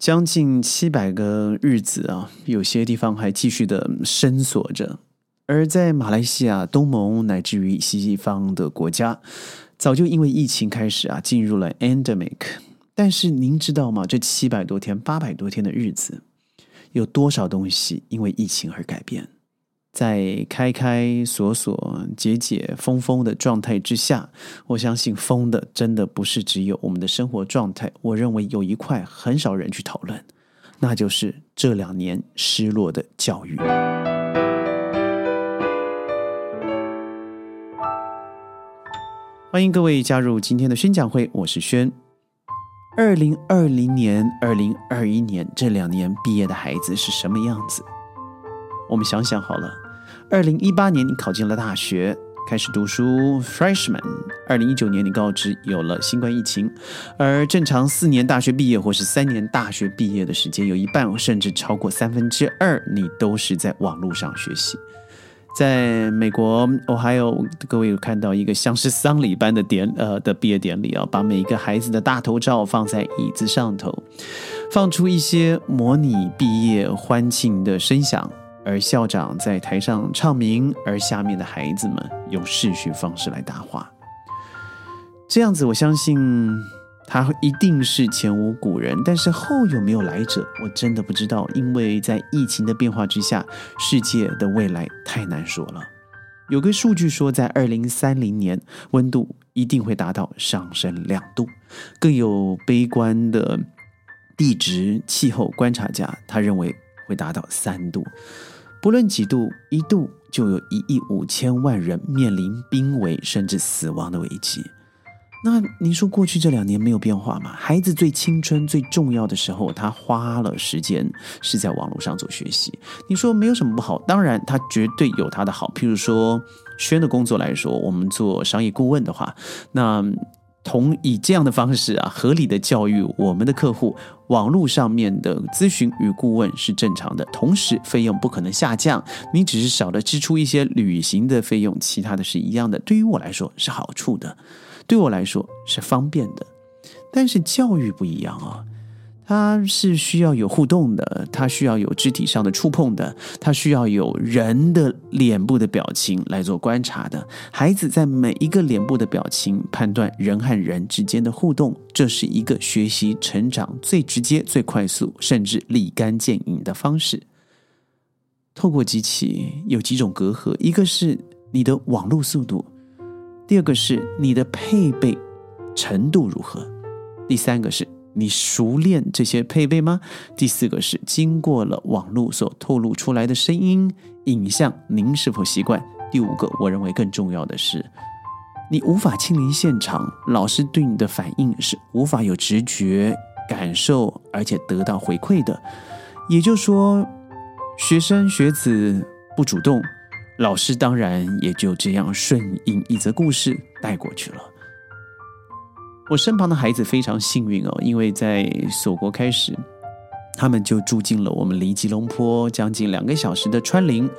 将近七百个日子啊，有些地方还继续的深锁着。而在马来西亚、东盟乃至于西方的国家，早就因为疫情开始啊，进入了 endemic。但是您知道吗？这七百多天、八百多天的日子，有多少东西因为疫情而改变？在开开锁锁、解解封封的状态之下，我相信封的真的不是只有我们的生活状态。我认为有一块很少人去讨论，那就是这两年失落的教育。欢迎各位加入今天的宣讲会，我是轩。二零二零年、二零二一年这两年毕业的孩子是什么样子？我们想想好了，二零一八年你考进了大学，开始读书，freshman。二零一九年你告知有了新冠疫情，而正常四年大学毕业或是三年大学毕业的时间，有一半甚至超过三分之二，你都是在网络上学习。在美国，我还有各位有看到一个像是丧礼般的典呃的毕业典礼啊，把每一个孩子的大头照放在椅子上头，放出一些模拟毕业欢庆的声响，而校长在台上唱名，而下面的孩子们用视讯方式来答话。这样子，我相信。他一定是前无古人，但是后有没有来者，我真的不知道。因为在疫情的变化之下，世界的未来太难说了。有个数据说，在二零三零年，温度一定会达到上升两度。更有悲观的地质气候观察家，他认为会达到三度。不论几度，一度就有一亿五千万人面临濒危甚至死亡的危机。那您说过去这两年没有变化吗？孩子最青春最重要的时候，他花了时间是在网络上做学习。你说没有什么不好，当然他绝对有他的好。譬如说，轩的工作来说，我们做商业顾问的话，那同以这样的方式啊，合理的教育我们的客户，网络上面的咨询与顾问是正常的，同时费用不可能下降，你只是少了支出一些旅行的费用，其他的是一样的。对于我来说是好处的。对我来说是方便的，但是教育不一样啊，它是需要有互动的，它需要有肢体上的触碰的，它需要有人的脸部的表情来做观察的。孩子在每一个脸部的表情判断人和人之间的互动，这是一个学习成长最直接、最快速，甚至立竿见影的方式。透过机器有几种隔阂，一个是你的网络速度。第二个是你的配备程度如何？第三个是你熟练这些配备吗？第四个是经过了网络所透露出来的声音、影像，您是否习惯？第五个，我认为更重要的是，你无法亲临现场，老师对你的反应是无法有直觉感受，而且得到回馈的。也就是说，学生学子不主动。老师当然也就这样顺应一则故事带过去了。我身旁的孩子非常幸运哦，因为在锁国开始，他们就住进了我们离吉隆坡将近两个小时的川林，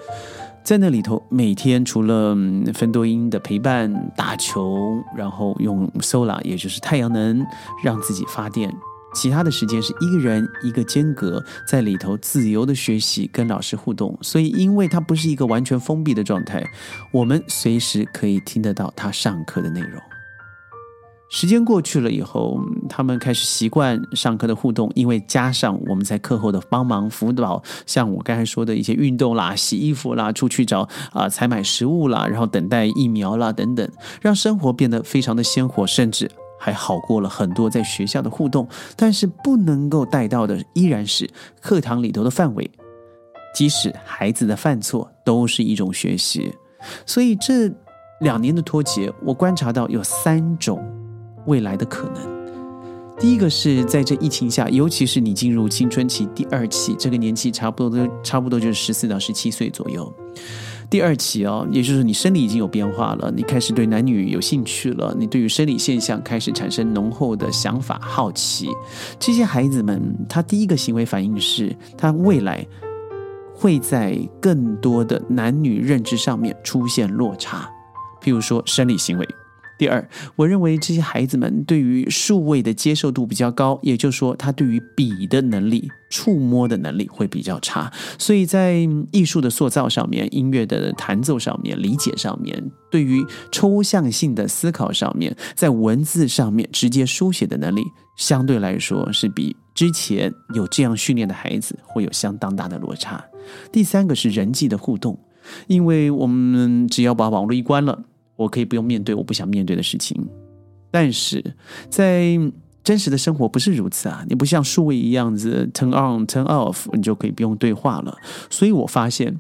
在那里头每天除了分多音的陪伴、打球，然后用 solar 也就是太阳能让自己发电。其他的时间是一个人一个间隔在里头自由的学习，跟老师互动。所以，因为它不是一个完全封闭的状态，我们随时可以听得到他上课的内容。时间过去了以后，他们开始习惯上课的互动，因为加上我们在课后的帮忙辅导，像我刚才说的一些运动啦、洗衣服啦、出去找啊采买食物啦，然后等待疫苗啦等等，让生活变得非常的鲜活，甚至。还好过了很多在学校的互动，但是不能够带到的依然是课堂里头的范围。即使孩子的犯错都是一种学习，所以这两年的脱节，我观察到有三种未来的可能。第一个是在这疫情下，尤其是你进入青春期第二期，这个年纪差不多都差不多就是十四到十七岁左右。第二期哦，也就是你生理已经有变化了，你开始对男女有兴趣了，你对于生理现象开始产生浓厚的想法、好奇。这些孩子们，他第一个行为反应是，他未来会在更多的男女认知上面出现落差，譬如说生理行为。第二，我认为这些孩子们对于数位的接受度比较高，也就是说，他对于笔的能力、触摸的能力会比较差，所以在艺术的塑造上面、音乐的弹奏上面、理解上面、对于抽象性的思考上面，在文字上面直接书写的能力，相对来说是比之前有这样训练的孩子会有相当大的落差。第三个是人际的互动，因为我们只要把网络一关了。我可以不用面对我不想面对的事情，但是在真实的生活不是如此啊！你不像数位一样子 turn on turn off，你就可以不用对话了。所以我发现，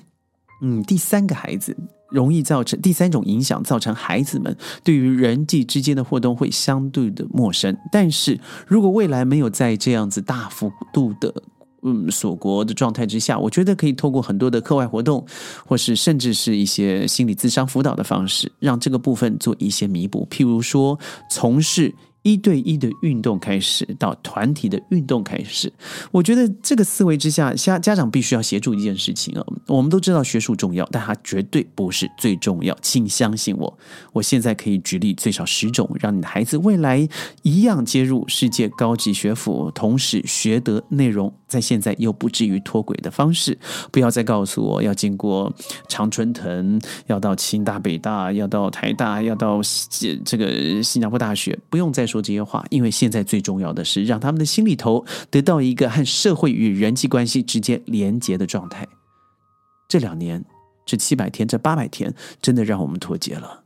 嗯，第三个孩子容易造成第三种影响，造成孩子们对于人际之间的互动会相对的陌生。但是如果未来没有在这样子大幅度的嗯，锁国的状态之下，我觉得可以透过很多的课外活动，或是甚至是一些心理咨商辅导的方式，让这个部分做一些弥补。譬如说，从事。一对一的运动开始，到团体的运动开始，我觉得这个思维之下，家家长必须要协助一件事情啊。我们都知道学术重要，但它绝对不是最重要，请相信我。我现在可以举例最少十种，让你的孩子未来一样接入世界高级学府，同时学得内容，在现在又不至于脱轨的方式。不要再告诉我要经过常春藤，要到清大、北大，要到台大，要到这个新加坡大学，不用再。说这些话，因为现在最重要的是让他们的心里头得到一个和社会与人际关系直接连接的状态。这两年，这七百天，这八百天，真的让我们脱节了。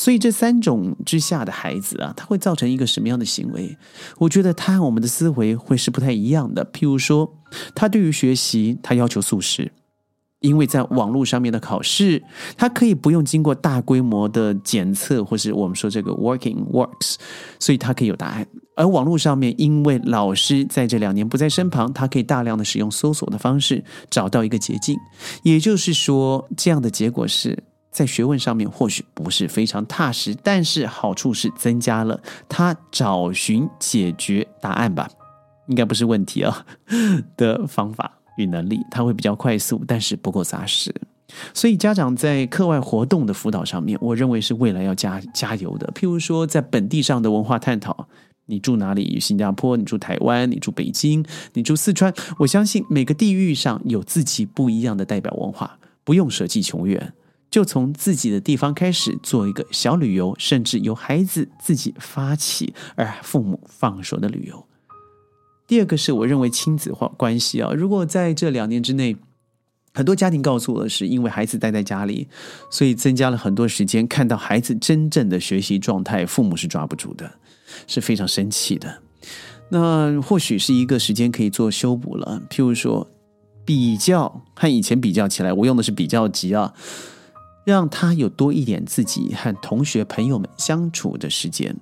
所以这三种之下的孩子啊，他会造成一个什么样的行为？我觉得他和我们的思维会是不太一样的。譬如说，他对于学习，他要求速食。因为在网络上面的考试，他可以不用经过大规模的检测，或是我们说这个 working works，所以他可以有答案。而网络上面，因为老师在这两年不在身旁，他可以大量的使用搜索的方式找到一个捷径。也就是说，这样的结果是在学问上面或许不是非常踏实，但是好处是增加了他找寻解决答案吧，应该不是问题啊 的方法。与能力，他会比较快速，但是不够扎实。所以家长在课外活动的辅导上面，我认为是未来要加加油的。譬如说，在本地上的文化探讨，你住哪里？新加坡？你住台湾？你住北京？你住四川？我相信每个地域上有自己不一样的代表文化，不用舍弃穷远，就从自己的地方开始做一个小旅游，甚至由孩子自己发起，而父母放手的旅游。第二个是我认为亲子化关系啊，如果在这两年之内，很多家庭告诉我是因为孩子待在家里，所以增加了很多时间看到孩子真正的学习状态，父母是抓不住的，是非常生气的。那或许是一个时间可以做修补了，譬如说比较和以前比较起来，我用的是比较级啊，让他有多一点自己和同学朋友们相处的时间。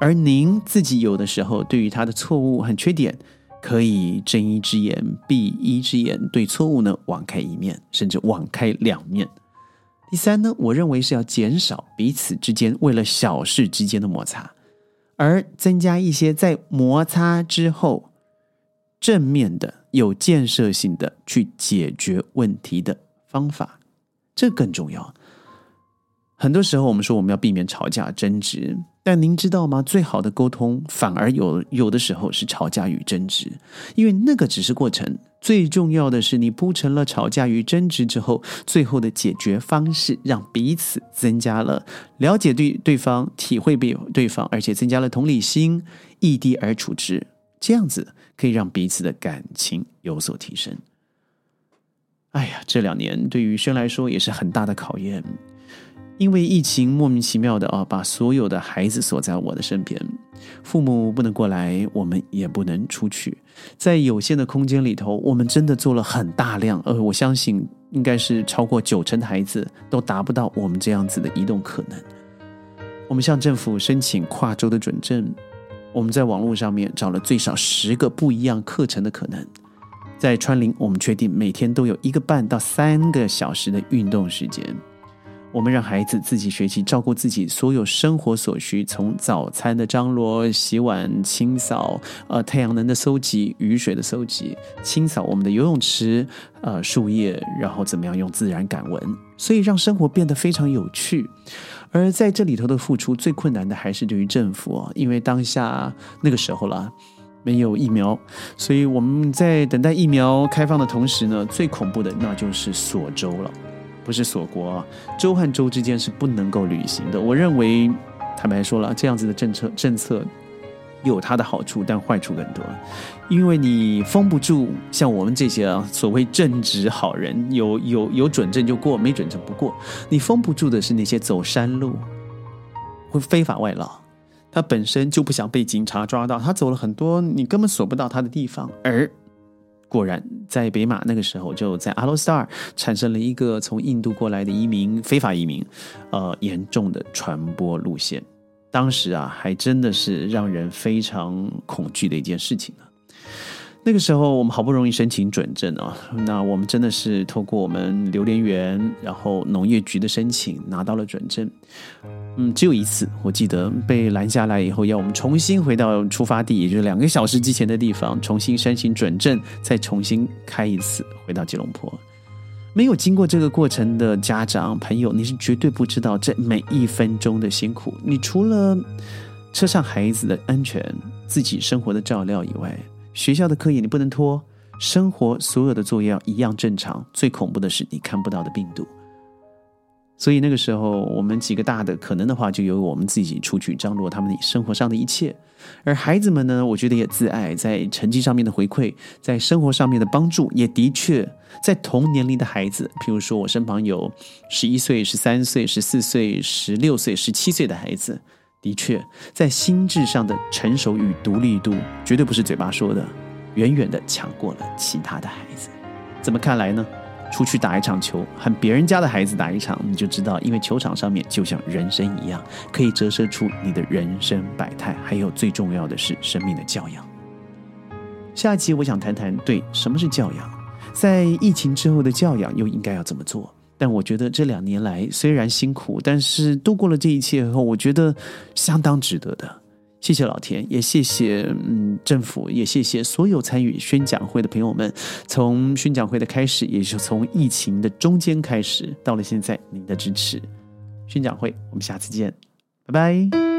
而您自己有的时候，对于他的错误和缺点，可以睁一只眼闭一只眼，对错误呢网开一面，甚至网开两面。第三呢，我认为是要减少彼此之间为了小事之间的摩擦，而增加一些在摩擦之后正面的、有建设性的去解决问题的方法，这更重要。很多时候，我们说我们要避免吵架争执。但您知道吗？最好的沟通反而有有的时候是吵架与争执，因为那个只是过程。最重要的是，你铺成了吵架与争执之后，最后的解决方式让彼此增加了了解对对方、体会被对方，而且增加了同理心，异地而处之，这样子可以让彼此的感情有所提升。哎呀，这两年对于轩来说也是很大的考验。因为疫情莫名其妙的啊，把所有的孩子锁在我的身边，父母不能过来，我们也不能出去，在有限的空间里头，我们真的做了很大量，呃，我相信应该是超过九成的孩子都达不到我们这样子的移动可能。我们向政府申请跨州的准证，我们在网络上面找了最少十个不一样课程的可能，在川林，我们确定每天都有一个半到三个小时的运动时间。我们让孩子自己学习照顾自己所有生活所需，从早餐的张罗、洗碗、清扫，呃，太阳能的搜集、雨水的搜集、清扫我们的游泳池，呃，树叶，然后怎么样用自然感闻，所以让生活变得非常有趣。而在这里头的付出最困难的还是对于政府啊，因为当下那个时候了没有疫苗，所以我们在等待疫苗开放的同时呢，最恐怖的那就是锁州了。不是锁国啊，州和州之间是不能够旅行的。我认为，坦白说了，这样子的政策政策有它的好处，但坏处更多。因为你封不住像我们这些啊所谓正直好人，有有有准证就过，没准证不过。你封不住的是那些走山路、会非法外劳，他本身就不想被警察抓到，他走了很多你根本锁不到他的地方，而。果然，在北马那个时候，就在阿罗斯塔产生了一个从印度过来的移民，非法移民，呃，严重的传播路线。当时啊，还真的是让人非常恐惧的一件事情呢。那个时候，我们好不容易申请准证啊，那我们真的是透过我们榴莲园，然后农业局的申请拿到了准证。嗯，只有一次，我记得被拦下来以后，要我们重新回到出发地，也就是两个小时之前的地方，重新申请准证，再重新开一次，回到吉隆坡。没有经过这个过程的家长朋友，你是绝对不知道这每一分钟的辛苦。你除了车上孩子的安全、自己生活的照料以外，学校的课业你不能拖，生活所有的作业要一样正常。最恐怖的是你看不到的病毒。所以那个时候，我们几个大的可能的话，就由我们自己出去张罗他们生活上的一切。而孩子们呢，我觉得也自爱，在成绩上面的回馈，在生活上面的帮助，也的确在同年龄的孩子，譬如说我身旁有十一岁、十三岁、十四岁、十六岁、十七岁的孩子。的确，在心智上的成熟与独立度，绝对不是嘴巴说的，远远的强过了其他的孩子。怎么看来呢？出去打一场球，和别人家的孩子打一场，你就知道，因为球场上面就像人生一样，可以折射出你的人生百态。还有最重要的是生命的教养。下一期我想谈谈，对什么是教养，在疫情之后的教养又应该要怎么做？但我觉得这两年来虽然辛苦，但是度过了这一切以后，我觉得相当值得的。谢谢老田，也谢谢嗯政府，也谢谢所有参与宣讲会的朋友们。从宣讲会的开始，也是从疫情的中间开始，到了现在，您的支持。宣讲会，我们下次见，拜拜。